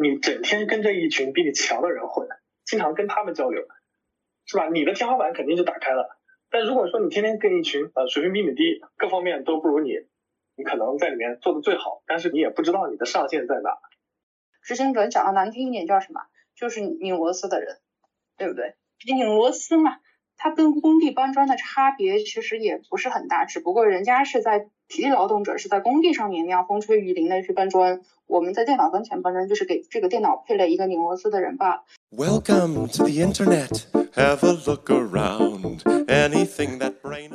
你整天跟着一群比你强的人混，经常跟他们交流，是吧？你的天花板肯定就打开了。但如果说你天天跟一群呃水平比你低，各方面都不如你，你可能在里面做的最好，但是你也不知道你的上限在哪。执行者讲的难听一点叫什么？就是拧螺丝的人，对不对？拧螺丝嘛。它跟工地搬砖的差别其实也不是很大，只不过人家是在体力劳动者是在工地上面那样风吹雨淋的去搬砖，我们在电脑跟前搬砖就是给这个电脑配了一个拧螺丝的人罢了。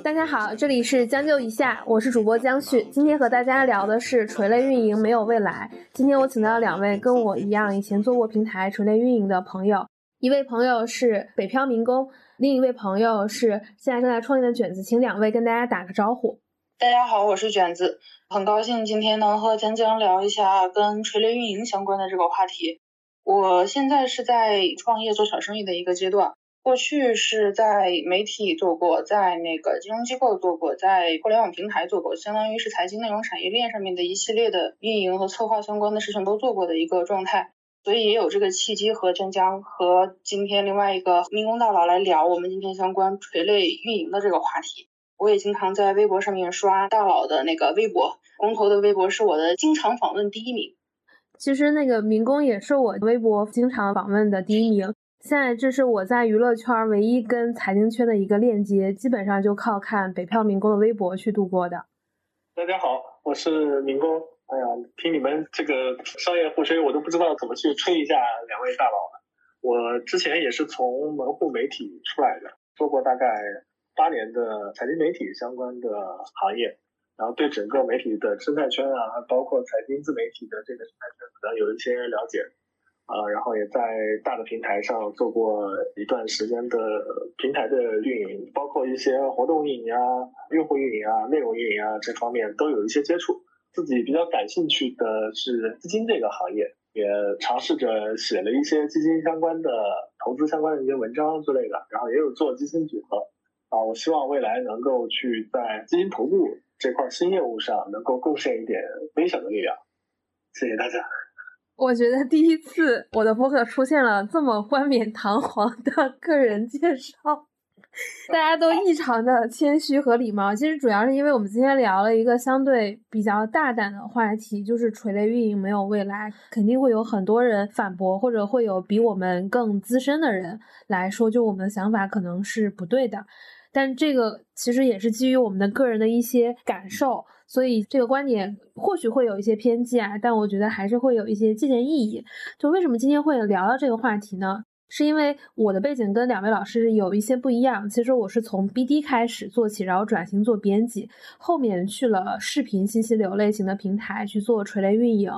大家好，这里是将就一下，我是主播江旭，今天和大家聊的是垂类运营没有未来。今天我请到了两位跟我一样以前做过平台垂类运营的朋友，一位朋友是北漂民工。另一位朋友是现在正在创业的卷子，请两位跟大家打个招呼。大家好，我是卷子，很高兴今天能和江江聊一下跟垂类运营相关的这个话题。我现在是在创业做小生意的一个阶段，过去是在媒体做过，在那个金融机构做过，在互联网平台做过，相当于是财经内容产业链上面的一系列的运营和策划相关的事情都做过的一个状态。所以也有这个契机和江江和今天另外一个民工大佬来聊我们今天相关垂类运营的这个话题。我也经常在微博上面刷大佬的那个微博，工头的微博是我的经常访问第一名。其实那个民工也是我微博经常访问的第一名。现在这是我在娱乐圈唯一跟财经圈的一个链接，基本上就靠看北漂民工的微博去度过的。大家好，我是民工。哎呀，听你们这个商业互吹，我都不知道怎么去吹一下两位大佬了。我之前也是从门户媒体出来的，做过大概八年的财经媒体相关的行业，然后对整个媒体的生态圈啊，包括财经自媒体的这个生态圈，可能有一些了解。啊，然后也在大的平台上做过一段时间的平台的运营，包括一些活动运营啊、用户运营啊、内容运营啊这方面都有一些接触。自己比较感兴趣的是基金这个行业，也尝试着写了一些基金相关的、投资相关的一些文章之类的，然后也有做基金组合。啊，我希望未来能够去在基金投顾这块新业务上能够贡献一点微小的力量。谢谢大家。我觉得第一次我的博客出现了这么冠冕堂皇的个人介绍。大家都异常的谦虚和礼貌，其实主要是因为我们今天聊了一个相对比较大胆的话题，就是垂类运营没有未来，肯定会有很多人反驳，或者会有比我们更资深的人来说，就我们的想法可能是不对的。但这个其实也是基于我们的个人的一些感受，所以这个观点或许会有一些偏激啊，但我觉得还是会有一些借鉴意义。就为什么今天会聊到这个话题呢？是因为我的背景跟两位老师有一些不一样。其实我是从 BD 开始做起，然后转型做编辑，后面去了视频信息流类型的平台去做垂类运营。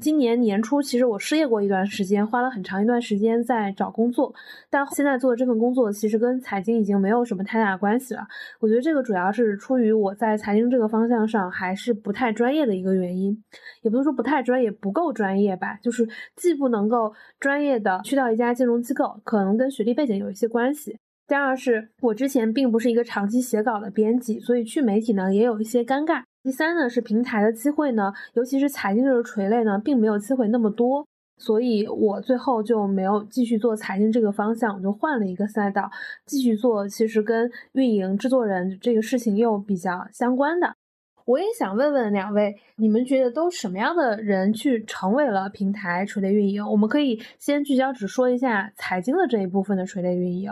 今年年初，其实我失业过一段时间，花了很长一段时间在找工作。但现在做的这份工作，其实跟财经已经没有什么太大关系了。我觉得这个主要是出于我在财经这个方向上还是不太专业的一个原因，也不能说不太专业，不够专业吧。就是既不能够专业的去到一家金融机构，可能跟学历背景有一些关系。第二是我之前并不是一个长期写稿的编辑，所以去媒体呢也有一些尴尬。第三呢是平台的机会呢，尤其是财经这个垂类呢，并没有机会那么多，所以我最后就没有继续做财经这个方向，我就换了一个赛道，继续做其实跟运营、制作人这个事情又比较相关的。我也想问问两位，你们觉得都什么样的人去成为了平台垂类运营？我们可以先聚焦只说一下财经的这一部分的垂类运营。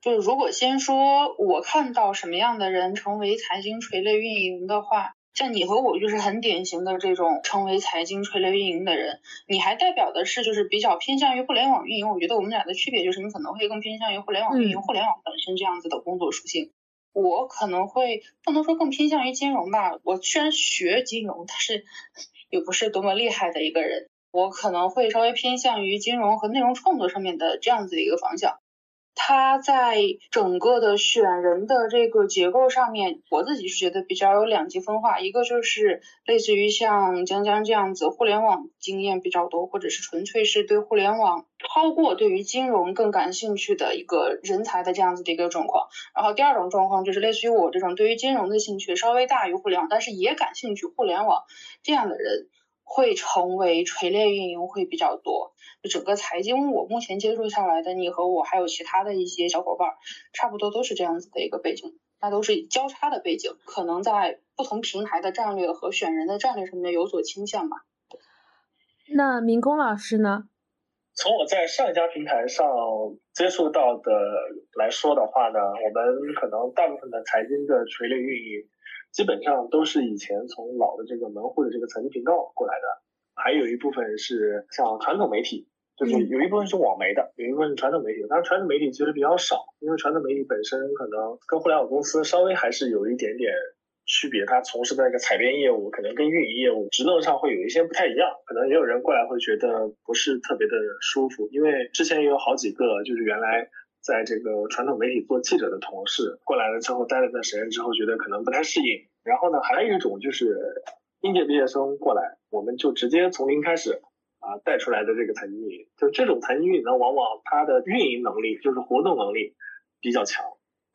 就是如果先说我看到什么样的人成为财经垂类运营的话。像你和我就是很典型的这种成为财经垂类运营的人，你还代表的是就是比较偏向于互联网运营。我觉得我们俩的区别就是你可能会更偏向于互联网运营、互联网本身这样子的工作属性。我可能会不能说更偏向于金融吧，我虽然学金融，但是 也不是多么厉害的一个人。我可能会稍微偏向于金融和内容创作上面的这样子的一个方向。它在整个的选人的这个结构上面，我自己是觉得比较有两极分化。一个就是类似于像江江这样子，互联网经验比较多，或者是纯粹是对互联网超过对于金融更感兴趣的一个人才的这样子的一个状况。然后第二种状况就是类似于我这种对于金融的兴趣稍微大于互联网，但是也感兴趣互联网这样的人。会成为垂类运营会比较多。就整个财经，我目前接触下来的，你和我还有其他的一些小伙伴，差不多都是这样子的一个背景，那都是交叉的背景，可能在不同平台的战略和选人的战略上面有所倾向吧。那民工老师呢？从我在上一家平台上接触到的来说的话呢，我们可能大部分的财经的垂类运营，基本上都是以前从老的这个门户的这个财经频道过来的，还有一部分是像传统媒体，就是有一部分是网媒的，有一部分是传统媒体。当然，传统媒体其实比较少，因为传统媒体本身可能跟互联网公司稍微还是有一点点。区别，它从事的那个采编业务可能跟运营业务职能上会有一些不太一样，可能也有人过来会觉得不是特别的舒服，因为之前也有好几个就是原来在这个传统媒体做记者的同事过来了之后待了段时间之后觉得可能不太适应，然后呢还有一种就是应届毕业生过来，我们就直接从零开始啊带出来的这个财经运营，就这种财经运营呢往往它的运营能力就是活动能力比较强。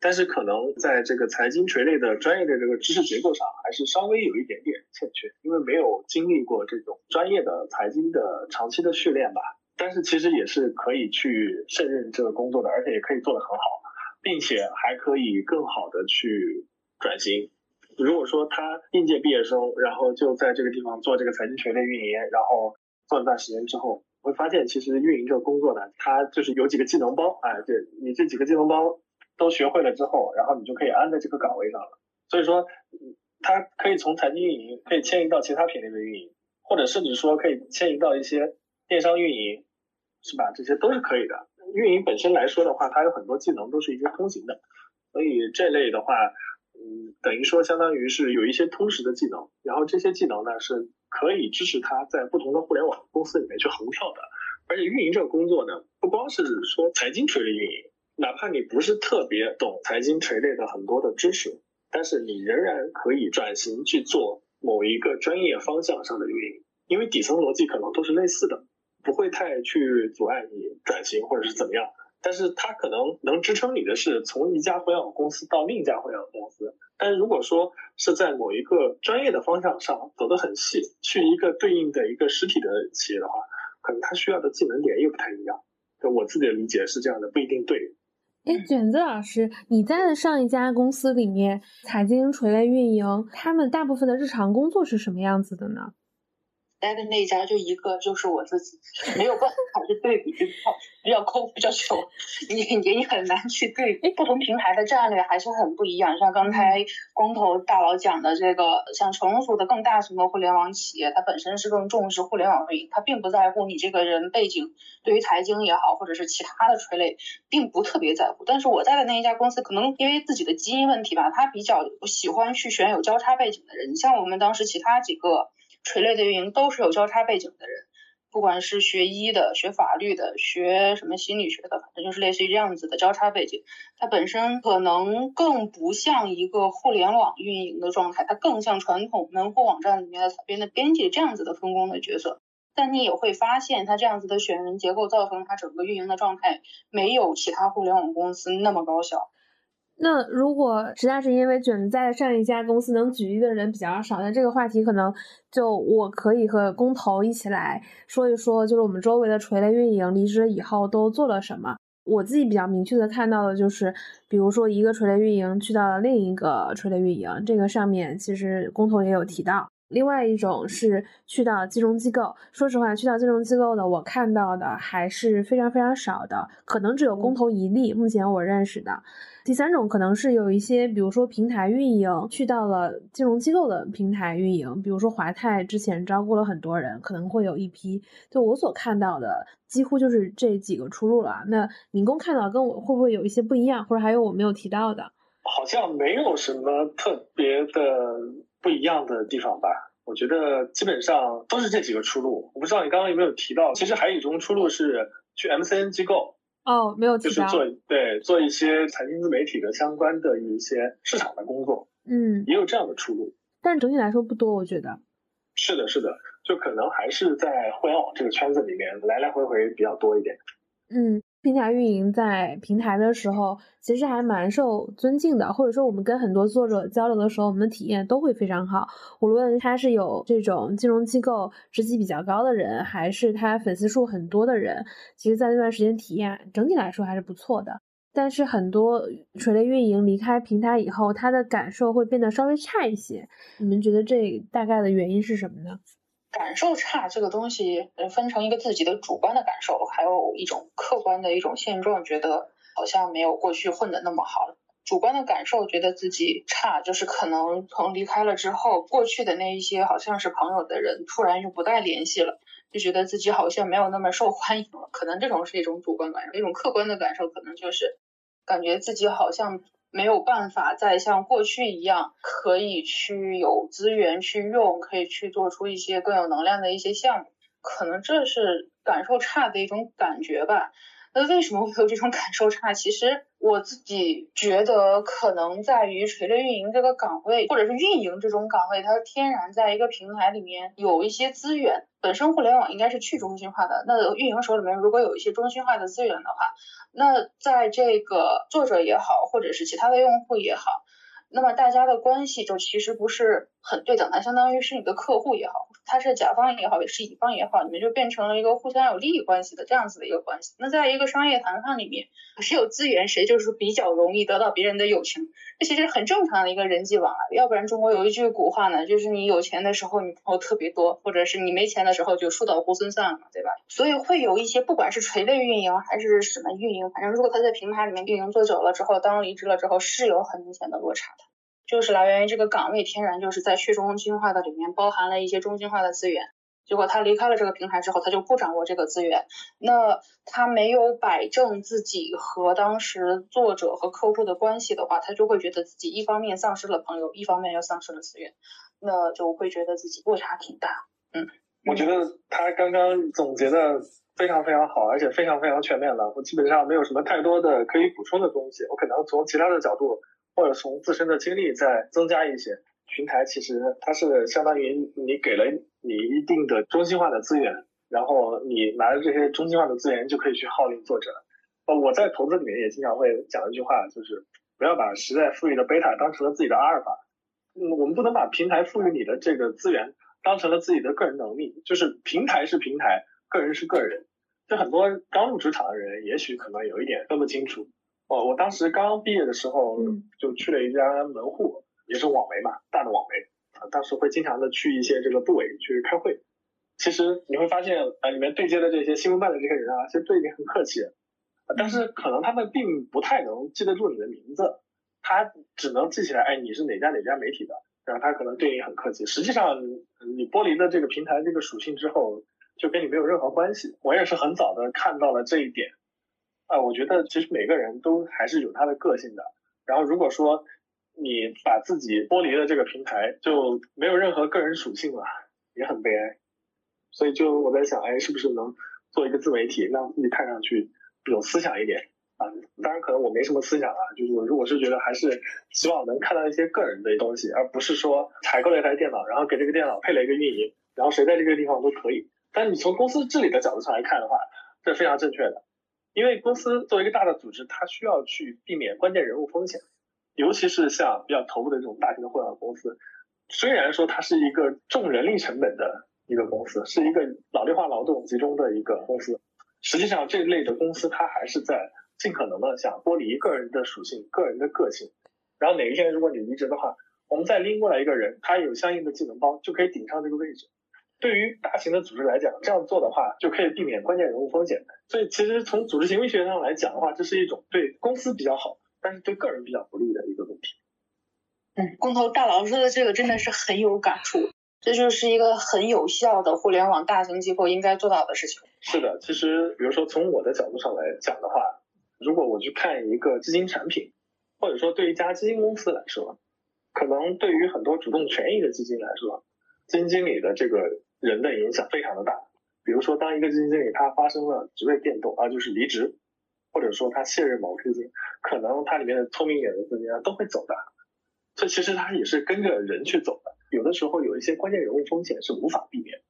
但是可能在这个财经垂类的专业的这个知识结构上，还是稍微有一点点欠缺，因为没有经历过这种专业的财经的长期的训练吧。但是其实也是可以去胜任这个工作的，而且也可以做得很好，并且还可以更好的去转型。如果说他应届毕业生，然后就在这个地方做这个财经垂类运营，然后做一段时间之后，会发现其实运营这个工作呢，它就是有几个技能包，哎，对你这几个技能包。都学会了之后，然后你就可以安在这个岗位上了。所以说，它可以从财经运营可以迁移到其他品类的运营，或者甚至说可以迁移到一些电商运营，是吧？这些都是可以的。运营本身来说的话，它有很多技能都是一些通行的，所以这类的话，嗯，等于说相当于是有一些通识的技能，然后这些技能呢是可以支持他在不同的互联网公司里面去横跳的。而且运营这个工作呢，不光是说财经垂类运营。哪怕你不是特别懂财经垂类的很多的知识，但是你仍然可以转型去做某一个专业方向上的运营，因为底层逻辑可能都是类似的，不会太去阻碍你转型或者是怎么样。但是它可能能支撑你的是从一家互联网公司到另一家互联网公司。但是如果说是在某一个专业的方向上走得很细，去一个对应的一个实体的企业的话，可能它需要的技能点又不太一样。就我自己的理解是这样的，不一定对。哎，卷子老师，你在的上一家公司里面，财经垂类运营，他们大部分的日常工作是什么样子的呢？待的那一家就一个，就是我自己，没有办法去对比，比较比较抠，比较穷，你你你很难去对比。不同平台的战略还是很不一样。像刚才光头大佬讲的这个，像成熟的更大型的互联网企业，它本身是更重视互联网运营，它并不在乎你这个人背景，对于财经也好，或者是其他的垂类，并不特别在乎。但是我在的那一家公司，可能因为自己的基因问题吧，他比较喜欢去选有交叉背景的人。你像我们当时其他几个。垂类的运营都是有交叉背景的人，不管是学医的、学法律的、学什么心理学的，反正就是类似于这样子的交叉背景。它本身可能更不像一个互联网运营的状态，它更像传统门户网站里面的采编的编辑这样子的分工的角色。但你也会发现，它这样子的选人结构造成它整个运营的状态没有其他互联网公司那么高效。那如果实在是因为卷在上一家公司能举例的人比较少，那这个话题可能就我可以和工头一起来说一说，就是我们周围的垂类运营离职以后都做了什么。我自己比较明确的看到的就是，比如说一个垂类运营去到了另一个垂类运营，这个上面其实工头也有提到。另外一种是去到金融机构，说实话，去到金融机构的我看到的还是非常非常少的，可能只有工头一例，目前我认识的。第三种可能是有一些，比如说平台运营去到了金融机构的平台运营，比如说华泰之前招过了很多人，可能会有一批。就我所看到的，几乎就是这几个出路了。那民工看到跟我会不会有一些不一样，或者还有我没有提到的？好像没有什么特别的不一样的地方吧？我觉得基本上都是这几个出路。我不知道你刚刚有没有提到，其实还有一种出路是去 MCN 机构。哦，没有就是做对做一些财经自媒体的相关的一些市场的工作，嗯，也有这样的出路，但整体来说不多，我觉得。是的，是的，就可能还是在互联网这个圈子里面来来回回比较多一点。嗯，平台运营在平台的时候，其实还蛮受尊敬的，或者说我们跟很多作者交流的时候，我们的体验都会非常好。无论他是有这种金融机构职级比较高的人，还是他粉丝数很多的人，其实在那段时间体验整体来说还是不错的。但是很多垂类运营离开平台以后，他的感受会变得稍微差一些。你们觉得这大概的原因是什么呢？感受差这个东西，分成一个自己的主观的感受，还有一种客观的一种现状，觉得好像没有过去混的那么好。主观的感受觉得自己差，就是可能从离开了之后，过去的那一些好像是朋友的人，突然就不再联系了，就觉得自己好像没有那么受欢迎了。可能这种是一种主观感受，一种客观的感受可能就是感觉自己好像。没有办法再像过去一样，可以去有资源去用，可以去做出一些更有能量的一些项目，可能这是感受差的一种感觉吧。那为什么会有这种感受差？其实我自己觉得，可能在于垂类运营这个岗位，或者是运营这种岗位，它天然在一个平台里面有一些资源。本身互联网应该是去中心化的，那运营手里面如果有一些中心化的资源的话，那在这个作者也好，或者是其他的用户也好。那么大家的关系就其实不是很对等，它相当于是你的客户也好，他是甲方也好，也是乙方也好，你们就变成了一个互相有利益关系的这样子的一个关系。那在一个商业谈判里面，谁有资源，谁就是比较容易得到别人的友情，这其实很正常的一个人际往来。要不然中国有一句古话呢，就是你有钱的时候你朋友特别多，或者是你没钱的时候就树倒猢狲散了，对吧？所以会有一些不管是垂类运营还是什么运营，反正如果他在平台里面运营做久了之后，当离职了之后，是有很明显的落差的。就是来源于这个岗位天然就是在去中心化的里面包含了一些中心化的资源，结果他离开了这个平台之后，他就不掌握这个资源，那他没有摆正自己和当时作者和客户的关系的话，他就会觉得自己一方面丧失了朋友，一方面又丧失了资源，那就会觉得自己落差挺大。嗯，我觉得他刚刚总结的非常非常好，而且非常非常全面了，我基本上没有什么太多的可以补充的东西，我可能从其他的角度。或者从自身的经历再增加一些，平台其实它是相当于你给了你一定的中心化的资源，然后你拿着这些中心化的资源就可以去号令作者。呃，我在投资里面也经常会讲一句话，就是不要把时代赋予的贝塔当成了自己的阿尔法。嗯，我们不能把平台赋予你的这个资源当成了自己的个人能力，就是平台是平台，个人是个人。就很多刚入职场的人，也许可能有一点分不清楚。哦，我当时刚毕业的时候，就去了一家门户，也是网媒嘛，大的网媒啊。当时会经常的去一些这个部委去开会。其实你会发现，啊，里面对接的这些新闻办的这些人啊，其实对你很客气，但是可能他们并不太能记得住你的名字，他只能记起来，哎，你是哪家哪家媒体的，然后他可能对你很客气。实际上，你剥离了这个平台这个属性之后，就跟你没有任何关系。我也是很早的看到了这一点。啊，我觉得其实每个人都还是有他的个性的。然后如果说你把自己剥离了这个平台，就没有任何个人属性了，也很悲哀。所以就我在想，哎，是不是能做一个自媒体，让自己看上去有思想一点啊？当然可能我没什么思想啊，就是我如果是觉得还是希望能看到一些个人的东西，而不是说采购了一台电脑，然后给这个电脑配了一个运营，然后谁在这个地方都可以。但你从公司治理的角度上来看的话，这非常正确的。因为公司作为一个大的组织，它需要去避免关键人物风险，尤其是像比较头部的这种大型的互联网公司，虽然说它是一个重人力成本的一个公司，是一个脑力化劳动集中的一个公司，实际上这类的公司它还是在尽可能的想剥离个人的属性、个人的个性，然后哪一天如果你离职的话，我们再拎过来一个人，他有相应的技能包，就可以顶上这个位置。对于大型的组织来讲，这样做的话就可以避免关键人物风险。所以，其实从组织行为学上来讲的话，这是一种对公司比较好，但是对个人比较不利的一个问题。嗯，工头大佬说的这个真的是很有感触，这就是一个很有效的互联网大型机构应该做到的事情。是的，其实比如说从我的角度上来讲的话，如果我去看一个基金产品，或者说对一家基金公司来说，可能对于很多主动权益的基金来说，基金经理的这个。人的影响非常的大，比如说当一个基金经理他发生了职位变动啊，就是离职，或者说他卸任某个基金，可能他里面的聪明一点的资金啊都会走的，这其实他也是跟着人去走的。有的时候有一些关键人物风险是无法避免，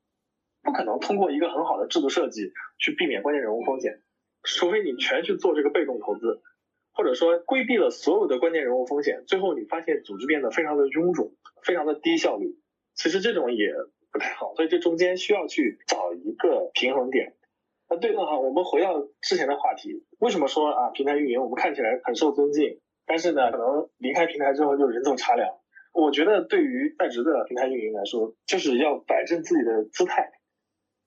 不可能通过一个很好的制度设计去避免关键人物风险。除非你全去做这个被动投资，或者说规避了所有的关键人物风险，最后你发现组织变得非常的臃肿，非常的低效率，其实这种也不太好。所以这中间需要去找一个平衡点。那对的哈，我们回到之前的话题，为什么说啊平台运营我们看起来很受尊敬，但是呢可能离开平台之后就人走茶凉？我觉得对于在职的平台运营来说，就是要摆正自己的姿态。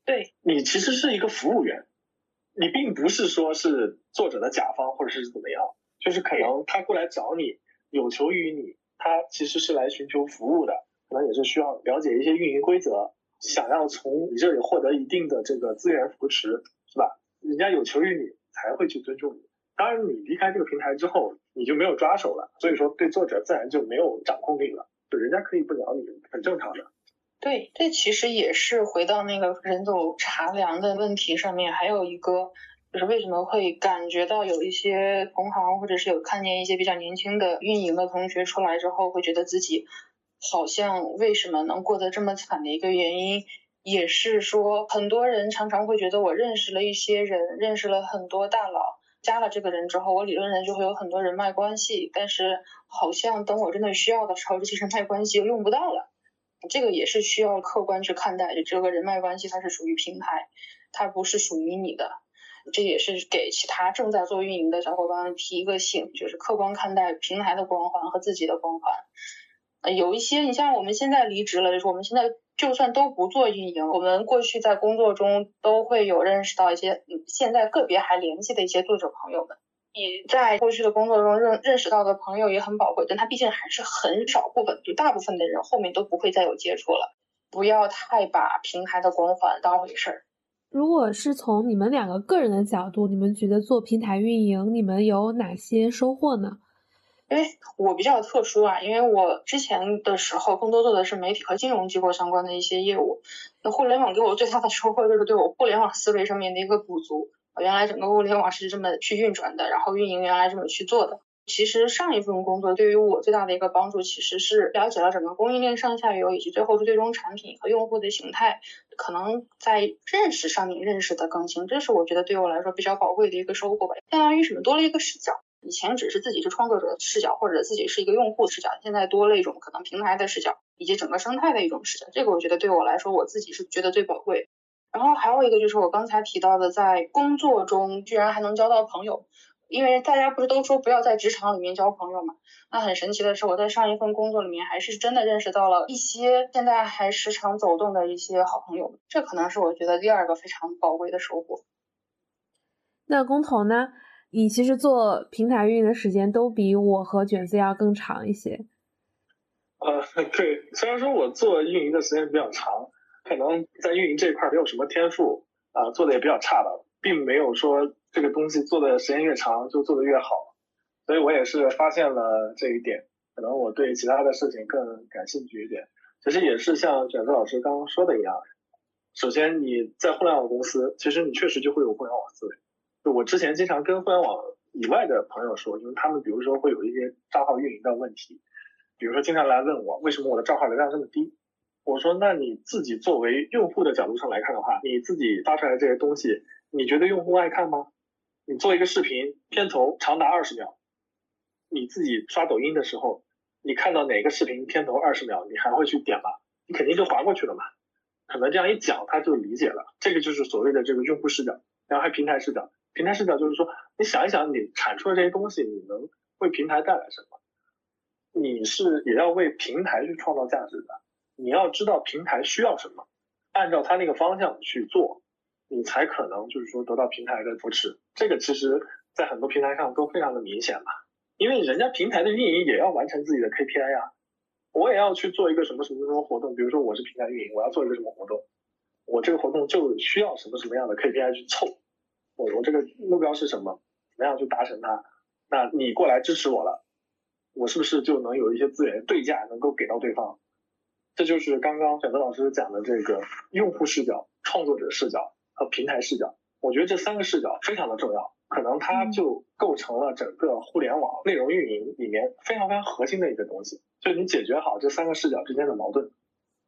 对你其实是一个服务员，你并不是说是作者的甲方或者是怎么样，就是可能他过来找你，有求于你，他其实是来寻求服务的，可能也是需要了解一些运营规则，想要从你这里获得一定的这个资源扶持，是吧？人家有求于你，才会去尊重你。当然，你离开这个平台之后，你就没有抓手了，所以说对作者自然就没有掌控力了，就人家可以不鸟你，很正常的。对，这其实也是回到那个人走茶凉的问题上面，还有一个就是为什么会感觉到有一些同行或者是有看见一些比较年轻的运营的同学出来之后，会觉得自己好像为什么能过得这么惨的一个原因，也是说很多人常常会觉得我认识了一些人，认识了很多大佬，加了这个人之后，我理论上就会有很多人脉关系，但是好像等我真的需要的时候，这些人脉关系又用不到了。这个也是需要客观去看待的，这个人脉关系它是属于平台，它不是属于你的。这也是给其他正在做运营的小伙伴提一个醒，就是客观看待平台的光环和自己的光环。有一些你像我们现在离职了，就是我们现在就算都不做运营，我们过去在工作中都会有认识到一些，现在个别还联系的一些作者朋友们。你在过去的工作中认认识到的朋友也很宝贵，但他毕竟还是很少部分，就大部分的人后面都不会再有接触了。不要太把平台的光环当回事儿。如果是从你们两个个人的角度，你们觉得做平台运营，你们有哪些收获呢？因为我比较特殊啊，因为我之前的时候更多做的是媒体和金融机构相关的一些业务。那互联网给我最大的收获就是对我互联网思维上面的一个补足。原来整个物联网是这么去运转的，然后运营原来这么去做的。其实上一份工作对于我最大的一个帮助，其实是了解了整个供应链上下游以及最后是最终产品和用户的形态，可能在认识上面认识的更新，这是我觉得对我来说比较宝贵的一个收获吧。相当于什么多了一个视角，以前只是自己是创作者的视角或者自己是一个用户视角，现在多了一种可能平台的视角以及整个生态的一种视角。这个我觉得对我来说，我自己是觉得最宝贵。然后还有一个就是我刚才提到的，在工作中居然还能交到朋友，因为大家不是都说不要在职场里面交朋友嘛？那很神奇的是，我在上一份工作里面还是真的认识到了一些现在还时常走动的一些好朋友，这可能是我觉得第二个非常宝贵的收获。那工头呢？你其实做平台运营的时间都比我和卷子要更长一些。呃，对，虽然说我做运营的时间比较长。可能在运营这一块没有什么天赋啊，做的也比较差吧，并没有说这个东西做的时间越长就做的越好，所以我也是发现了这一点。可能我对其他的事情更感兴趣一点。其实也是像卷子老师刚刚说的一样，首先你在互联网公司，其实你确实就会有互联网思维。我之前经常跟互联网以外的朋友说，因为他们比如说会有一些账号运营的问题，比如说经常来问我为什么我的账号流量这么低。我说，那你自己作为用户的角度上来看的话，你自己发出来这些东西，你觉得用户爱看吗？你做一个视频片头长达二十秒，你自己刷抖音的时候，你看到哪个视频片头二十秒，你还会去点吗？你肯定就划过去了嘛。可能这样一讲他就理解了，这个就是所谓的这个用户视角，然后还平台视角。平台视角就是说，你想一想，你产出的这些东西，你能为平台带来什么？你是也要为平台去创造价值的。你要知道平台需要什么，按照它那个方向去做，你才可能就是说得到平台的扶持。这个其实，在很多平台上都非常的明显嘛，因为人家平台的运营也要完成自己的 KPI 呀，我也要去做一个什么什么什么活动，比如说我是平台运营，我要做一个什么活动，我这个活动就需要什么什么样的 KPI 去凑，我我这个目标是什么，怎么样去达成它？那你过来支持我了，我是不是就能有一些资源对价能够给到对方？这就是刚刚选择老师讲的这个用户视角、创作者视角和平台视角。我觉得这三个视角非常的重要，可能它就构成了整个互联网内容运营里面非常非常核心的一个东西。就你解决好这三个视角之间的矛盾，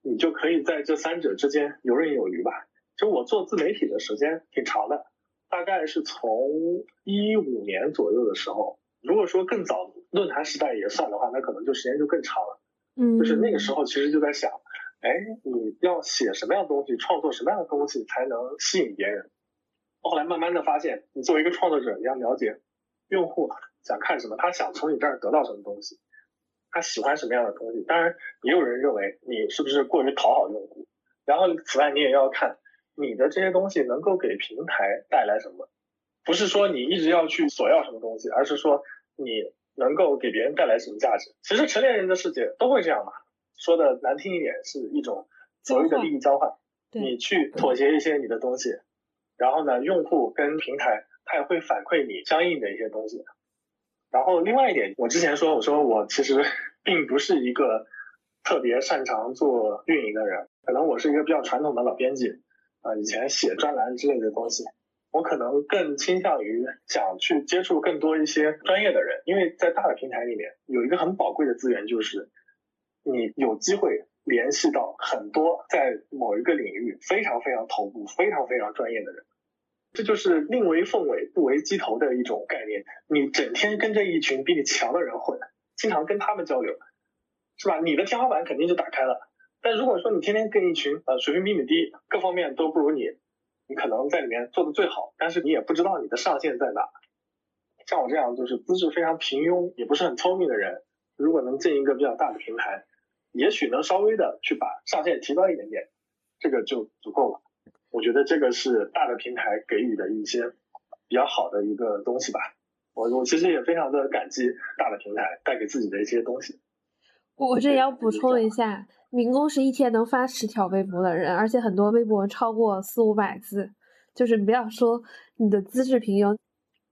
你就可以在这三者之间游刃有余吧。就我做自媒体的时间挺长的，大概概是从一五年左右的时候，如果说更早论坛时代也算的话，那可能就时间就更长了。嗯，就是那个时候其实就在想，哎，你要写什么样的东西，创作什么样的东西才能吸引别人？后来慢慢的发现，你作为一个创作者，你要了解用户想看什么，他想从你这儿得到什么东西，他喜欢什么样的东西。当然，也有人认为你是不是过于讨好用户。然后，此外你也要看你的这些东西能够给平台带来什么，不是说你一直要去索要什么东西，而是说你能够给别人带来什么价值。其实成年人的世界都会这样嘛，说的难听一点是一种所谓的利益交换，你去妥协一些你的东西，然后呢，用户跟平台他也会反馈你相应的一些东西。然后另外一点，我之前说我说我其实 并不是一个特别擅长做运营的人。可能我是一个比较传统的老编辑，啊，以前写专栏之类的东西，我可能更倾向于想去接触更多一些专业的人，因为在大的平台里面有一个很宝贵的资源，就是你有机会联系到很多在某一个领域非常非常头部、非常非常专业的人，这就是宁为凤尾不为鸡头的一种概念。你整天跟着一群比你强的人混，经常跟他们交流，是吧？你的天花板肯定就打开了。但如果说你天天跟一群呃水平比你低，各方面都不如你，你可能在里面做的最好，但是你也不知道你的上限在哪。像我这样就是资质非常平庸，也不是很聪明的人，如果能进一个比较大的平台，也许能稍微的去把上限提高一点点，这个就足够了。我觉得这个是大的平台给予的一些比较好的一个东西吧。我我其实也非常的感激大的平台带给自己的一些东西。我这也要补充一下。民工是一天能发十条微博的人，而且很多微博超过四五百字。就是不要说你的资质平庸，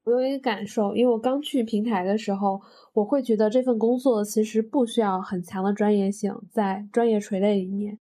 我有一个感受，因为我刚去平台的时候，我会觉得这份工作其实不需要很强的专业性，在专业垂类里面。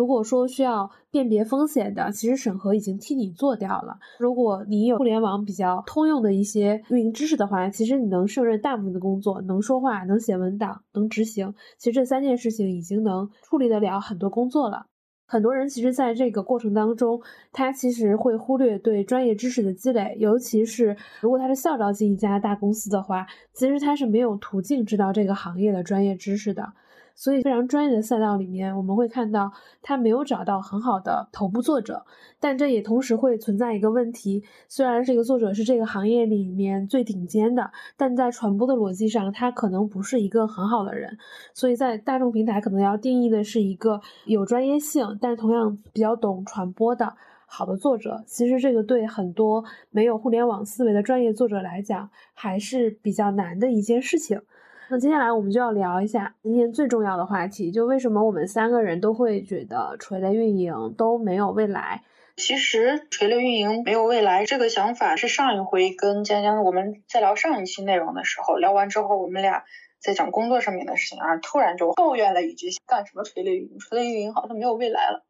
如果说需要辨别风险的，其实审核已经替你做掉了。如果你有互联网比较通用的一些运营知识的话，其实你能胜任大部分的工作，能说话，能写文档，能执行。其实这三件事情已经能处理得了很多工作了。很多人其实在这个过程当中，他其实会忽略对专业知识的积累，尤其是如果他是校招进一家大公司的话，其实他是没有途径知道这个行业的专业知识的。所以，非常专业的赛道里面，我们会看到他没有找到很好的头部作者，但这也同时会存在一个问题：虽然这个作者是这个行业里面最顶尖的，但在传播的逻辑上，他可能不是一个很好的人。所以在大众平台，可能要定义的是一个有专业性，但同样比较懂传播的好的作者。其实这个对很多没有互联网思维的专业作者来讲，还是比较难的一件事情。那接下来我们就要聊一下今天最重要的话题，就为什么我们三个人都会觉得垂类运营都没有未来。其实垂类运营没有未来这个想法是上一回跟江江我们在聊上一期内容的时候聊完之后，我们俩在讲工作上面的事情，而突然就抱怨了一句：干什么垂类运营？垂类运营好像没有未来了。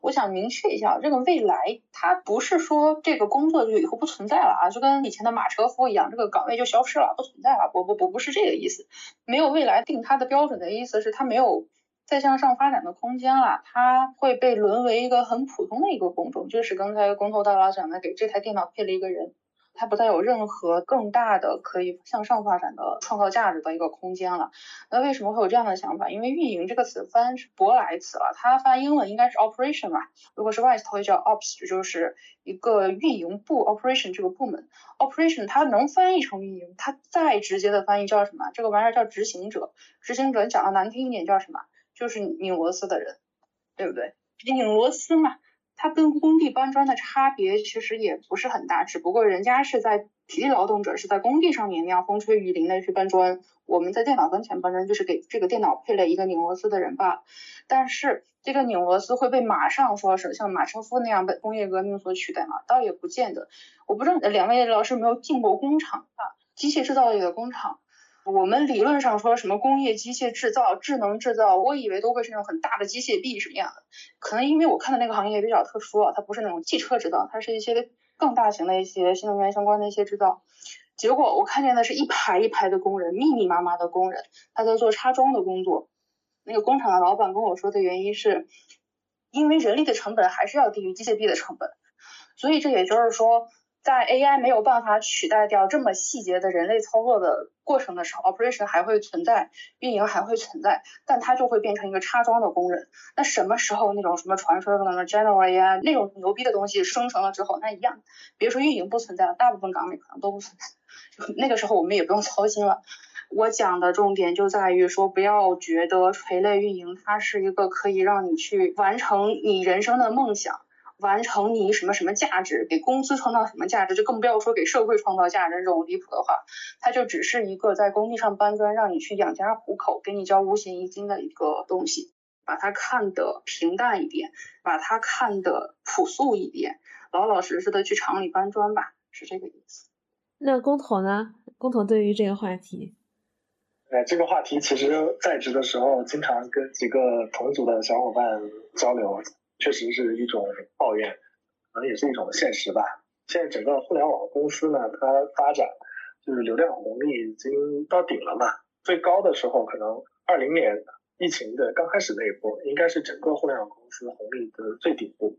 我想明确一下，这个未来它不是说这个工作就以后不存在了啊，就跟以前的马车夫一样，这个岗位就消失了，不存在了。不不不，不是这个意思。没有未来定它的标准的意思是它没有再向上发展的空间了，它会被沦为一个很普通的一个工种，就是刚才工头大佬讲的，给这台电脑配了一个人。它不再有任何更大的可以向上发展的创造价值的一个空间了。那为什么会有这样的想法？因为运营这个词翻是舶来词了，它翻英文应该是 operation 嘛。如果是外词，它会叫 ops，就是一个运营部 operation 这个部门。operation 它能翻译成运营，它再直接的翻译叫什么？这个玩意儿叫执行者。执行者讲的难听一点叫什么？就是拧螺丝的人，对不对？拧螺丝嘛。它跟工地搬砖的差别其实也不是很大，只不过人家是在体力劳动者是在工地上面那样风吹雨淋的去搬砖，我们在电脑跟前搬砖就是给这个电脑配了一个拧螺丝的人罢了。但是这个拧螺丝会被马上说是像马车夫那样被工业革命所取代吗？倒也不见得。我不知道两位老师有没有进过工厂啊？机械制造业的工厂。我们理论上说什么工业机械制造、智能制造，我以为都会是那种很大的机械臂什么样的。可能因为我看的那个行业比较特殊啊，它不是那种汽车制造，它是一些更大型的一些新能源相关的一些制造。结果我看见的是一排一排的工人，密密麻麻的工人，他在做插桩的工作。那个工厂的老板跟我说的原因是，因为人力的成本还是要低于机械臂的成本，所以这也就是说。在 AI 没有办法取代掉这么细节的人类操作的过程的时候，operation 还会存在，运营还会存在，但它就会变成一个插装的工人。那什么时候那种什么传说中的 general AI 那种牛逼的东西生成了之后，那一样，别说运营不存在了，大部分岗位可能都不存在，那个时候我们也不用操心了。我讲的重点就在于说，不要觉得垂类运营它是一个可以让你去完成你人生的梦想。完成你什么什么价值，给公司创造什么价值，就更不要说给社会创造价值这种离谱的话，它就只是一个在工地上搬砖，让你去养家糊口，给你交五险一金的一个东西。把它看得平淡一点，把它看得朴素一点，老老实实的去厂里搬砖吧，是这个意思。那工头呢？工头对于这个话题，哎，这个话题其实在职的时候，经常跟几个同组的小伙伴交流。确实是一种抱怨，可能也是一种现实吧。现在整个互联网公司呢，它发展就是流量红利已经到顶了嘛。最高的时候可能二零年疫情的刚开始那一波，应该是整个互联网公司红利的最顶部。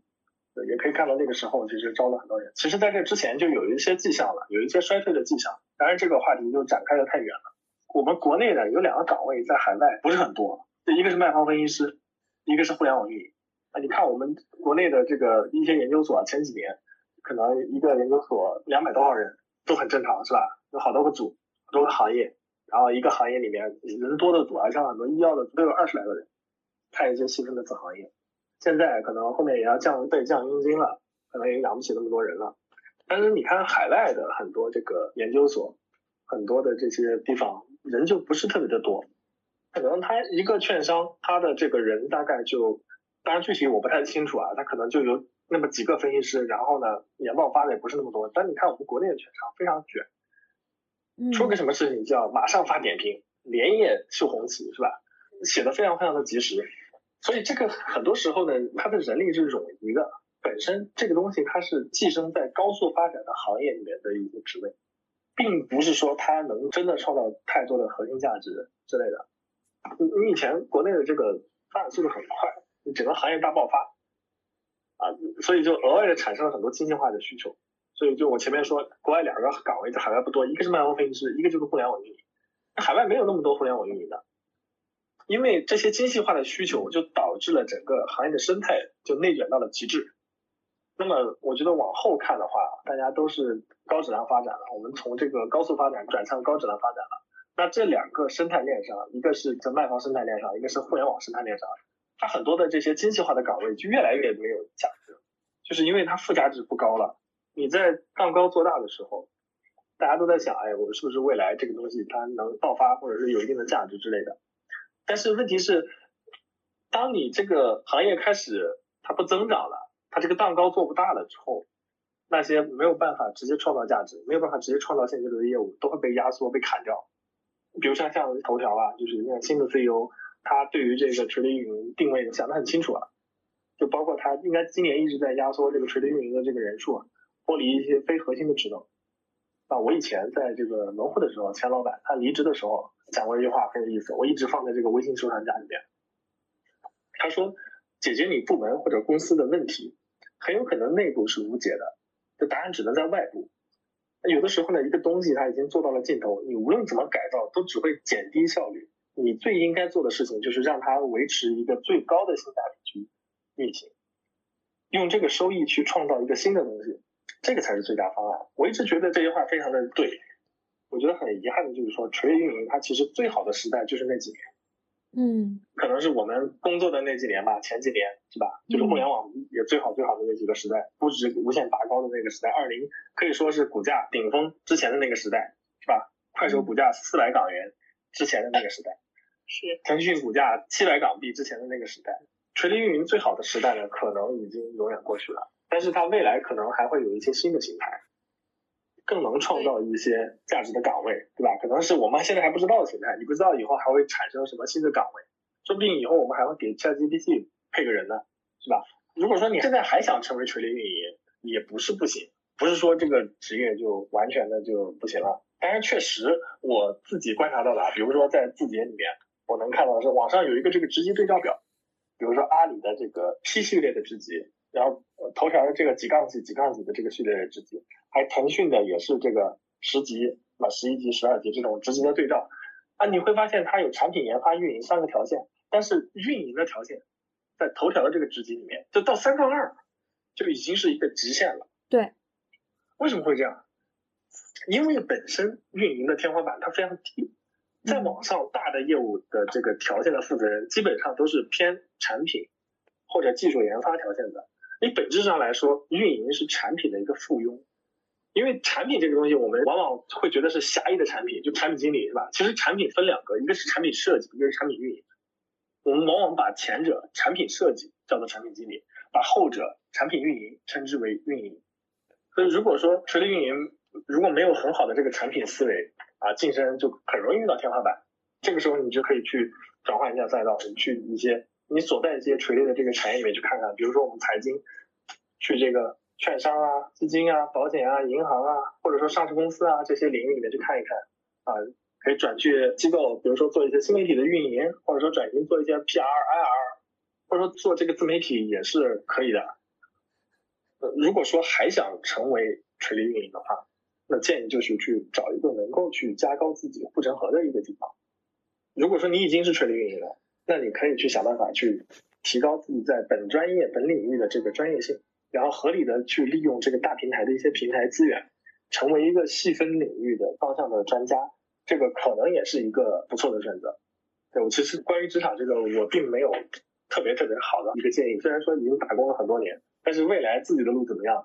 也可以看到那个时候其实招了很多人。其实在这之前就有一些迹象了，有一些衰退的迹象。当然这个话题就展开的太远了。我们国内呢有两个岗位在海外不是很多，一个是卖方分析师，一个是互联网运营。你看我们国内的这个一些研究所，前几年可能一个研究所两百多号人都很正常，是吧？有好多个组，多个行业，然后一个行业里面人多的组啊，像很多医药的都有二十来个人，看一些细分的子行业。现在可能后面也要降被降佣金了，可能也养不起那么多人了。但是你看海外的很多这个研究所，很多的这些地方人就不是特别的多，可能他一个券商他的这个人大概就。当然具体我不太清楚啊，他可能就有那么几个分析师，然后呢，研报发的也不是那么多。但你看我们国内的券商非常卷，出个什么事情叫马上发点评，连夜秀红旗，是吧？写的非常非常的及时。所以这个很多时候呢，它的人力是冗余的。本身这个东西它是寄生在高速发展的行业里面的一个职位，并不是说它能真的创造太多的核心价值之类的。你你以前国内的这个发展速度很快。整个行业大爆发啊，所以就额外的产生了很多精细化的需求。所以就我前面说，国外两个岗位在海外不多，一个是卖方分析师，一个就是互联网运营。海外没有那么多互联网运营的，因为这些精细化的需求就导致了整个行业的生态就内卷到了极致。那么我觉得往后看的话，大家都是高质量发展了，我们从这个高速发展转向高质量发展了。那这两个生态链上，一个是在卖方生态链上，一个是互联网生态链上。它很多的这些精细化的岗位就越来越没有价值，就是因为它附加值不高了。你在蛋糕做大的时候，大家都在想，哎，我是不是未来这个东西它能爆发，或者是有一定的价值之类的。但是问题是，当你这个行业开始它不增长了，它这个蛋糕做不大了之后，那些没有办法直接创造价值，没有办法直接创造现金流的业务都会被压缩、被砍掉。比如像像头条啊，就是那新的 CEO。他对于这个垂直运营定位想得很清楚了，就包括他应该今年一直在压缩这个垂直运营的这个人数啊，剥离一些非核心的职能。啊，我以前在这个门户的时候，钱老板他离职的时候讲过一句话很有意思，我一直放在这个微信收藏夹里面。他说，解决你部门或者公司的问题，很有可能内部是无解的，这答案只能在外部。有的时候呢，一个东西它已经做到了尽头，你无论怎么改造，都只会减低效率。你最应该做的事情就是让它维持一个最高的性价比去运行，用这个收益去创造一个新的东西，这个才是最佳方案。我一直觉得这句话非常的对。我觉得很遗憾的就是说，垂直运营它其实最好的时代就是那几年，嗯，可能是我们工作的那几年吧，前几年是吧？就是互联网也最好最好的那几个时代，估值无限拔高的那个时代，二零可以说是股价顶峰之前的那个时代，是吧？快手股价四百港元之前的那个时代。是腾讯股价七百港币之前的那个时代，垂直运营最好的时代呢，可能已经永远过去了。但是它未来可能还会有一些新的形态，更能创造一些价值的岗位，对吧？可能是我们现在还不知道的形态，你不知道以后还会产生什么新的岗位，说不定以后我们还会给 ChatGPT 配个人呢，是吧？如果说你现在还想成为垂直运营，也不是不行，不是说这个职业就完全的就不行了。但是确实我自己观察到的，比如说在字节里面。我能看到的是网上有一个这个职级对照表，比如说阿里的这个 P 系列的职级，然后头条的这个几杠几几杠几的这个序列的职级，还腾讯的也是这个十级啊，十一级、十二级这种职级的对照啊，你会发现它有产品研发、运营三个条线，但是运营的条线在头条的这个职级里面，就到三杠二就已经是一个极限了。对，为什么会这样？因为本身运营的天花板它非常低，在网上大的业务的这个条线的负责人基本上都是偏产品或者技术研发条线的。你本质上来说，运营是产品的一个附庸，因为产品这个东西，我们往往会觉得是狭义的产品，就产品经理是吧？其实产品分两个，一个是产品设计，一个是产品运营。我们往往把前者产品设计叫做产品经理，把后者产品运营称之为运营。所以如果说垂直运营，如果没有很好的这个产品思维啊，晋升就很容易遇到天花板。这个时候你就可以去转换一下赛道，你去一些你所在一些垂类的这个产业里面去看看，比如说我们财经，去这个券商啊、基金啊、保险啊、银行啊，或者说上市公司啊这些领域里面去看一看啊，可以转去机构，比如说做一些新媒体的运营，或者说转型做一些 PR、IR，或者说做这个自媒体也是可以的。呃，如果说还想成为垂类运营的话，那建议就是去找一个能够去加高自己护城河的一个地方。如果说你已经是垂直运营了，那你可以去想办法去提高自己在本专业、本领域的这个专业性，然后合理的去利用这个大平台的一些平台资源，成为一个细分领域的方向的专家，这个可能也是一个不错的选择。对我其实关于职场这个，我并没有特别特别好的一个建议。虽然说已经打工了很多年，但是未来自己的路怎么样？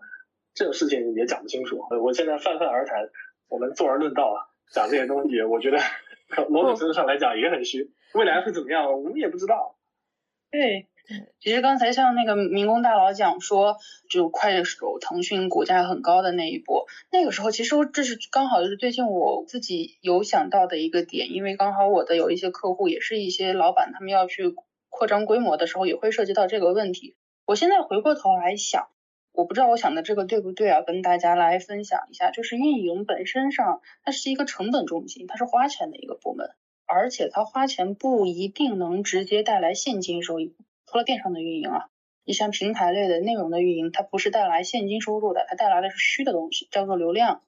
这种事情也讲不清楚，我现在泛泛而谈，我们坐而论道啊，讲这些东西，我觉得 某种程度上来讲也很虚。未来会怎么样，我们也不知道。对，其实刚才像那个民工大佬讲说，就快手、腾讯股价很高的那一波，那个时候其实这是刚好就是最近我自己有想到的一个点，因为刚好我的有一些客户也是一些老板，他们要去扩张规模的时候，也会涉及到这个问题。我现在回过头来想。我不知道我想的这个对不对啊？跟大家来分享一下，就是运营本身上，它是一个成本中心，它是花钱的一个部门，而且它花钱不一定能直接带来现金收益。除了电商的运营啊，你像平台类的内容的运营，它不是带来现金收入的，它带来的是虚的东西，叫做流量。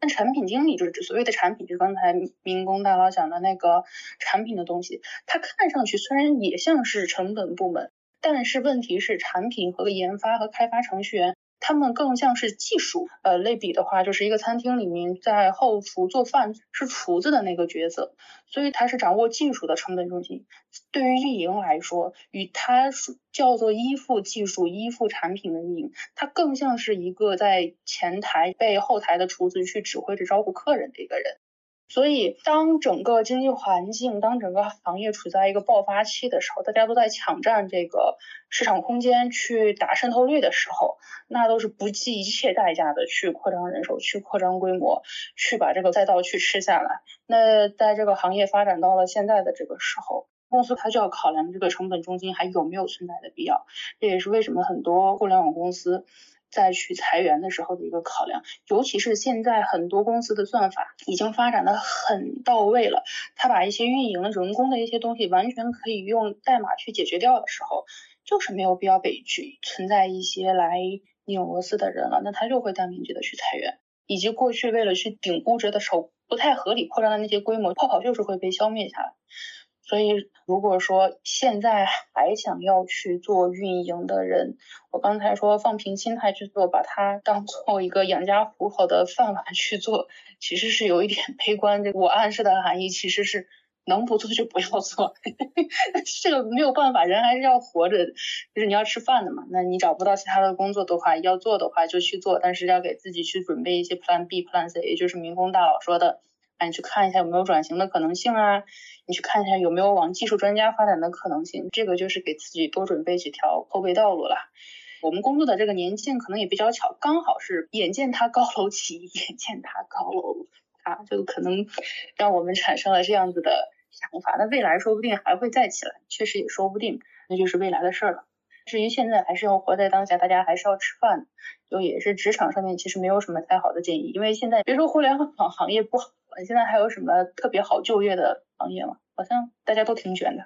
那产品经理就是指所谓的产品，就刚才民工大佬讲的那个产品的东西，它看上去虽然也像是成本部门。但是问题是，产品和研发和开发程序员，他们更像是技术。呃，类比的话，就是一个餐厅里面在后厨做饭是厨子的那个角色，所以他是掌握技术的成本中心。对于运营来说，与他叫做依附技术、依附产品的运营，他更像是一个在前台被后台的厨子去指挥着招呼客人的一个人。所以，当整个经济环境、当整个行业处在一个爆发期的时候，大家都在抢占这个市场空间去打渗透率的时候，那都是不计一切代价的去扩张人手、去扩张规模、去把这个赛道去吃下来。那在这个行业发展到了现在的这个时候，公司它就要考量这个成本中心还有没有存在的必要。这也是为什么很多互联网公司。再去裁员的时候的一个考量，尤其是现在很多公司的算法已经发展的很到位了，他把一些运营人工的一些东西完全可以用代码去解决掉的时候，就是没有必要被去存在一些来拧螺丝的人了，那他就会大面积的去裁员，以及过去为了去顶估值的时候不太合理扩张的那些规模泡泡就是会被消灭下来。所以，如果说现在还想要去做运营的人，我刚才说放平心态去做，把它当做一个养家糊口的饭碗去做，其实是有一点悲观。这我暗示的含义其实是能不做就不要做，这个没有办法，人还是要活着，就是你要吃饭的嘛。那你找不到其他的工作的话，要做的话就去做，但是要给自己去准备一些 Plan B、Plan C，也就是民工大佬说的。你去看一下有没有转型的可能性啊，你去看一下有没有往技术专家发展的可能性，这个就是给自己多准备几条后备道路了。我们工作的这个年限可能也比较巧，刚好是眼见他高楼起，眼见他高楼塌，就可能让我们产生了这样子的想法。那未来说不定还会再起来，确实也说不定，那就是未来的事儿了。至于现在还是要活在当下，大家还是要吃饭，就也是职场上面其实没有什么太好的建议，因为现在别说互联网行业不好了，现在还有什么特别好就业的行业吗？好像大家都挺卷的。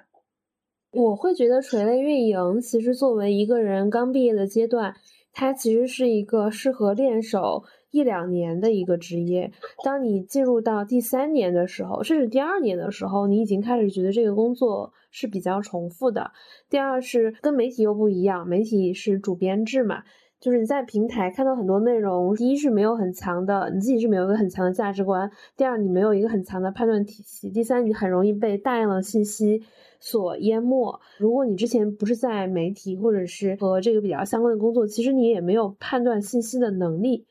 我会觉得垂类运营其实作为一个人刚毕业的阶段，它其实是一个适合练手一两年的一个职业。当你进入到第三年的时候，甚至第二年的时候，你已经开始觉得这个工作是比较重复的。第二是跟媒体又不一样，媒体是主编制嘛。就是你在平台看到很多内容，第一是没有很强的，你自己是没有一个很强的价值观；第二，你没有一个很强的判断体系；第三，你很容易被大量的信息所淹没。如果你之前不是在媒体或者是和这个比较相关的工作，其实你也没有判断信息的能力。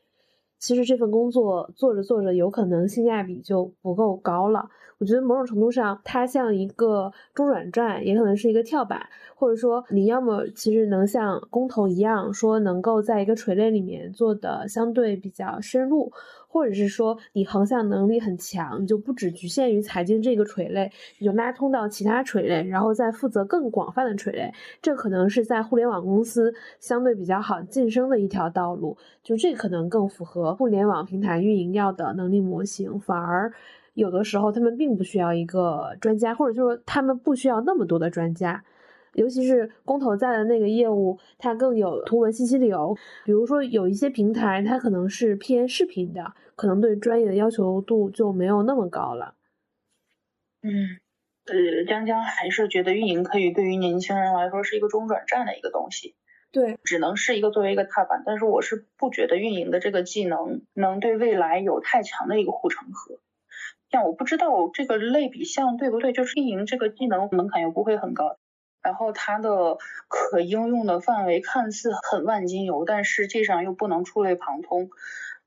其实这份工作做着做着，有可能性价比就不够高了。我觉得某种程度上，它像一个中转站，也可能是一个跳板，或者说你要么其实能像工头一样，说能够在一个垂类里面做的相对比较深入，或者是说你横向能力很强，你就不只局限于财经这个垂类，你就拉通到其他垂类，然后再负责更广泛的垂类。这可能是在互联网公司相对比较好晋升的一条道路，就这可能更符合互联网平台运营要的能力模型，反而。有的时候，他们并不需要一个专家，或者就是他们不需要那么多的专家，尤其是公投在的那个业务，它更有图文信息流。比如说，有一些平台，它可能是偏视频的，可能对专业的要求度就没有那么高了。嗯，呃，江江还是觉得运营可以对于年轻人来说是一个中转站的一个东西，对，只能是一个作为一个踏板。但是我是不觉得运营的这个技能能对未来有太强的一个护城河。像我不知道这个类比项对不对，就是运营这个技能门槛又不会很高，然后它的可应用的范围看似很万金油，但实际上又不能触类旁通，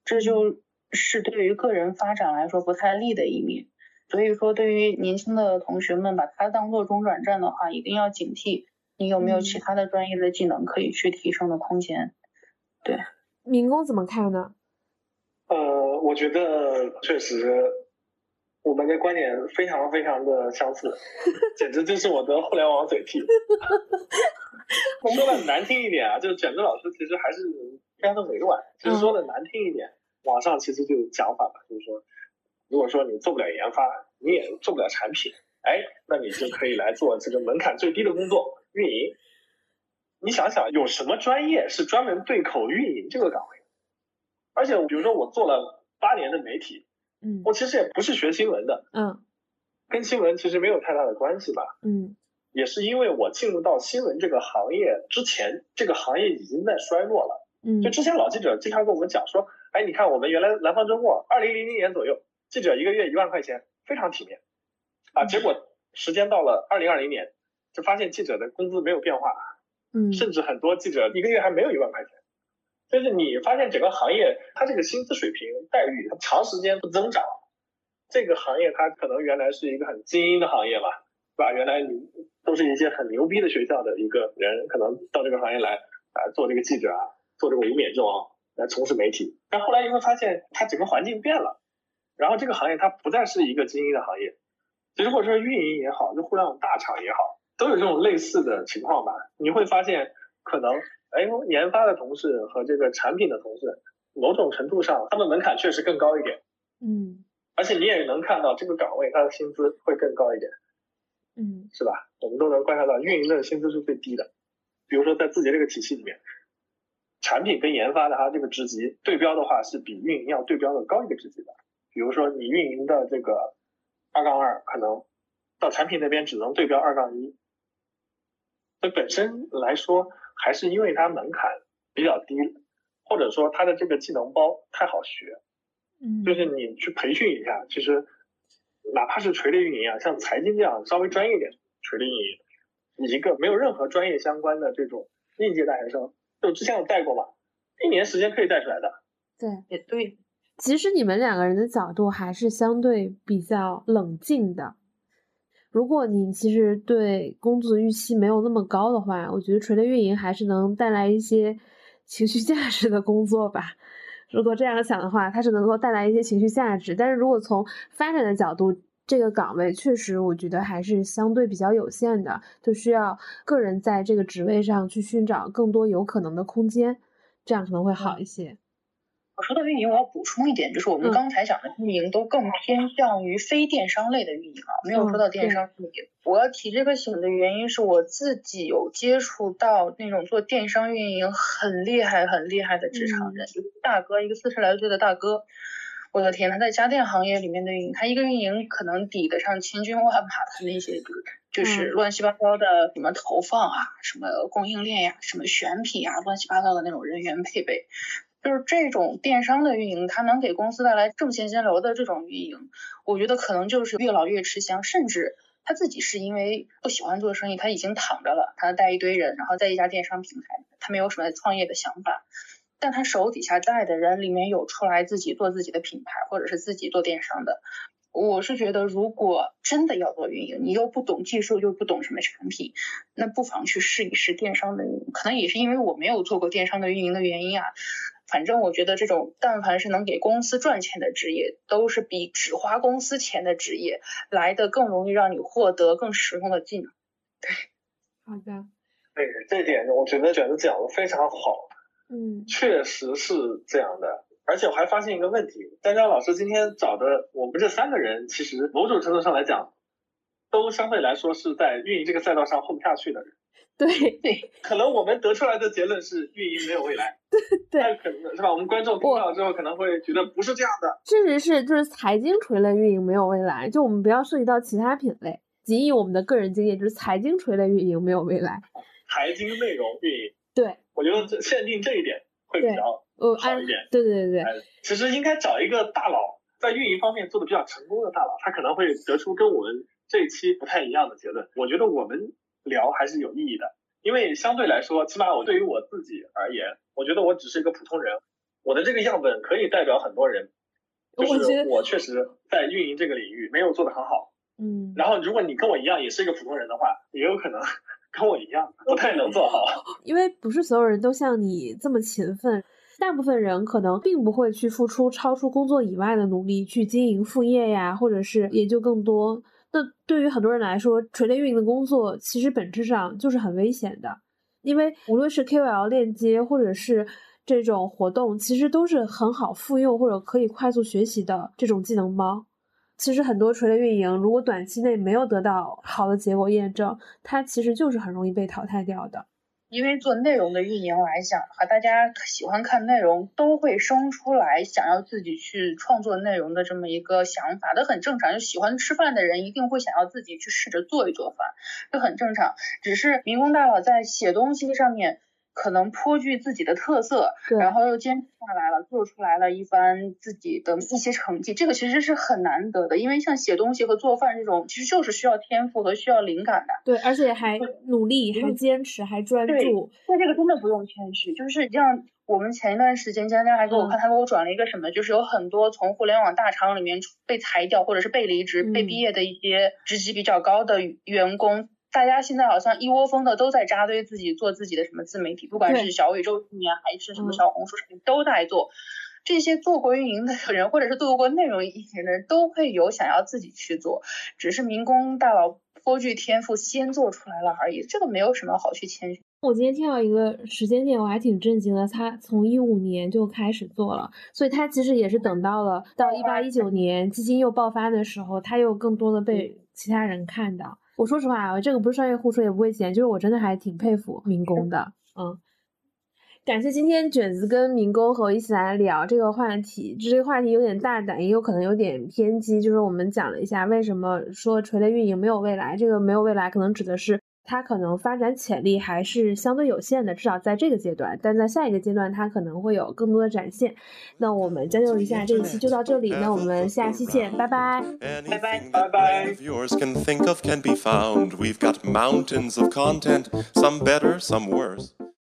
这就是对于个人发展来说不太利的一面。所以说，对于年轻的同学们，把它当做中转站的话，一定要警惕你有没有其他的专业的技能可以去提升的空间。对，民工怎么看呢？呃，我觉得确实。我们的观点非常非常的相似，简直就是我的互联网嘴替。说的难听一点啊，就是卷子老师其实还是非常的委婉。其实说的难听一点，网上其实就有讲法嘛，就是说，如果说你做不了研发，你也做不了产品，哎，那你就可以来做这个门槛最低的工作——运营。你想想，有什么专业是专门对口运营这个岗位？而且，比如说我做了八年的媒体。嗯，我其实也不是学新闻的，嗯，跟新闻其实没有太大的关系吧，嗯，也是因为我进入到新闻这个行业之前，这个行业已经在衰落了，嗯，就之前老记者经常跟我们讲说，哎，你看我们原来南方周末二零零零年左右，记者一个月一万块钱，非常体面，啊，结果时间到了二零二零年，就发现记者的工资没有变化，嗯，甚至很多记者一个月还没有一万块钱。就是你发现整个行业它这个薪资水平待遇它长时间不增长，这个行业它可能原来是一个很精英的行业嘛，对吧？原来你都是一些很牛逼的学校的一个人，可能到这个行业来啊做这个记者啊，做这个无冕之王来从事媒体。但后来你会发现它整个环境变了，然后这个行业它不再是一个精英的行业。其实或者说运营也好，就互联网大厂也好，都有这种类似的情况吧。你会发现可能。哎，研发的同事和这个产品的同事，某种程度上，他们门槛确实更高一点。嗯，而且你也能看到这个岗位它的薪资会更高一点。嗯，是吧？我们都能观察到，运营的薪资是最低的。比如说在字节这个体系里面，产品跟研发的它这个职级对标的话，是比运营要对标的高一个职级的。比如说你运营的这个二杠二，可能到产品那边只能对标二杠一。所以本身来说。还是因为它门槛比较低，或者说它的这个技能包太好学，嗯，就是你去培训一下，其实哪怕是垂类运营啊，像财经这样稍微专业点垂类运营，一个没有任何专业相关的这种应届大学生，就之前我带过嘛，一年时间可以带出来的。对，也对。其实你们两个人的角度还是相对比较冷静的。如果你其实对工作的预期没有那么高的话，我觉得垂类运营还是能带来一些情绪价值的工作吧。如果这样想的话，它是能够带来一些情绪价值。但是如果从发展的角度，这个岗位确实我觉得还是相对比较有限的，就需要个人在这个职位上去寻找更多有可能的空间，这样可能会好一些。我说到运营，我要补充一点，就是我们刚才讲的运营都更偏向于非电商类的运营啊，没有说到电商运营。我要提这个醒的原因是我自己有接触到那种做电商运营很厉害、很厉害的职场人，就是大哥，一个四十来岁的大哥。我的天，他在家电行业里面的运营，他一个运营可能抵得上千军万马的那些，就是乱七八糟的什么投放啊，什么供应链呀，什么选品啊，乱七八糟的那种人员配备。就是这种电商的运营，它能给公司带来正现金流的这种运营，我觉得可能就是越老越吃香。甚至他自己是因为不喜欢做生意，他已经躺着了，他带一堆人，然后在一家电商平台，他没有什么创业的想法。但他手底下带的人里面有出来自己做自己的品牌，或者是自己做电商的。我是觉得，如果真的要做运营，你又不懂技术，又不懂什么产品，那不妨去试一试电商的运营。可能也是因为我没有做过电商的运营的原因啊。反正我觉得这种但凡是能给公司赚钱的职业，都是比只花公司钱的职业来的更容易让你获得更实用的技能。对，好的。对，这点我觉得卷子讲的非常好。嗯，确实是这样的。而且我还发现一个问题，丹丹老师今天找的我们这三个人，其实某种程度上来讲，都相对来说是在运营这个赛道上混不下去的人。对 对，可能我们得出来的结论是运营没有未来，对，但可能是吧？我们观众听到之后可能会觉得不是这样的。确实是，就是财经垂类运营没有未来。就我们不要涉及到其他品类，仅以我们的个人经验，就是财经垂类运营没有未来。财经内容运营，对，我觉得这限定这一点会比较好一点。对对对对，其实应该找一个大佬，在运营方面做的比较成功的大佬，他可能会得出跟我们这一期不太一样的结论。我觉得我们。聊还是有意义的，因为相对来说，起码我对于我自己而言，我觉得我只是一个普通人，我的这个样本可以代表很多人，就是我确实在运营这个领域没有做得很好，嗯，然后如果你跟我一样也是一个普通人的话，也有可能 跟我一样不太能做好，因为不是所有人都像你这么勤奋，大部分人可能并不会去付出超出工作以外的努力去经营副业呀，或者是研究更多。那对于很多人来说，垂类运营的工作其实本质上就是很危险的，因为无论是 KOL 链接或者是这种活动，其实都是很好复用或者可以快速学习的这种技能包。其实很多垂类运营如果短期内没有得到好的结果验证，它其实就是很容易被淘汰掉的。因为做内容的运营来讲和，大家喜欢看内容，都会生出来想要自己去创作内容的这么一个想法，这很正常。就喜欢吃饭的人一定会想要自己去试着做一做饭，这很正常。只是民工大佬在写东西上面。可能颇具自己的特色，然后又坚持下来了，做出来了一番自己的一些成绩，这个其实是很难得的。因为像写东西和做饭这种，其实就是需要天赋和需要灵感的。对，而且还努力，还坚持，还专注。对，那这个真的不用谦虚。就是像我们前一段时间，佳佳还给我看，他给我转了一个什么，就是有很多从互联网大厂里面被裁掉或者是被离职、被毕业的一些职级比较高的员工。大家现在好像一窝蜂的都在扎堆自己做自己的什么自媒体，不管是小宇宙里面还是什么小红书上面都在做。这些做过运营的人，或者是做过内容运营的人，都会有想要自己去做，只是民工大佬颇具天赋，先做出来了而已。这个没有什么好去谦虚。我今天听到一个时间点，我还挺震惊的。他从一五年就开始做了，所以他其实也是等到了到一八一九年基金又爆发的时候，他又更多的被其他人看到。我说实话啊，这个不是商业互吹，也不会钱，就是我真的还挺佩服民工的。嗯，感谢今天卷子跟民工和我一起来聊这个话题。这个话题有点大胆，也有可能有点偏激。就是我们讲了一下为什么说垂类运营没有未来，这个没有未来可能指的是。它可能发展潜力还是相对有限的，至少在这个阶段。但在下一个阶段，它可能会有更多的展现。那我们将就一下这一期就到这里，那我们下期见，拜拜，拜拜，拜拜。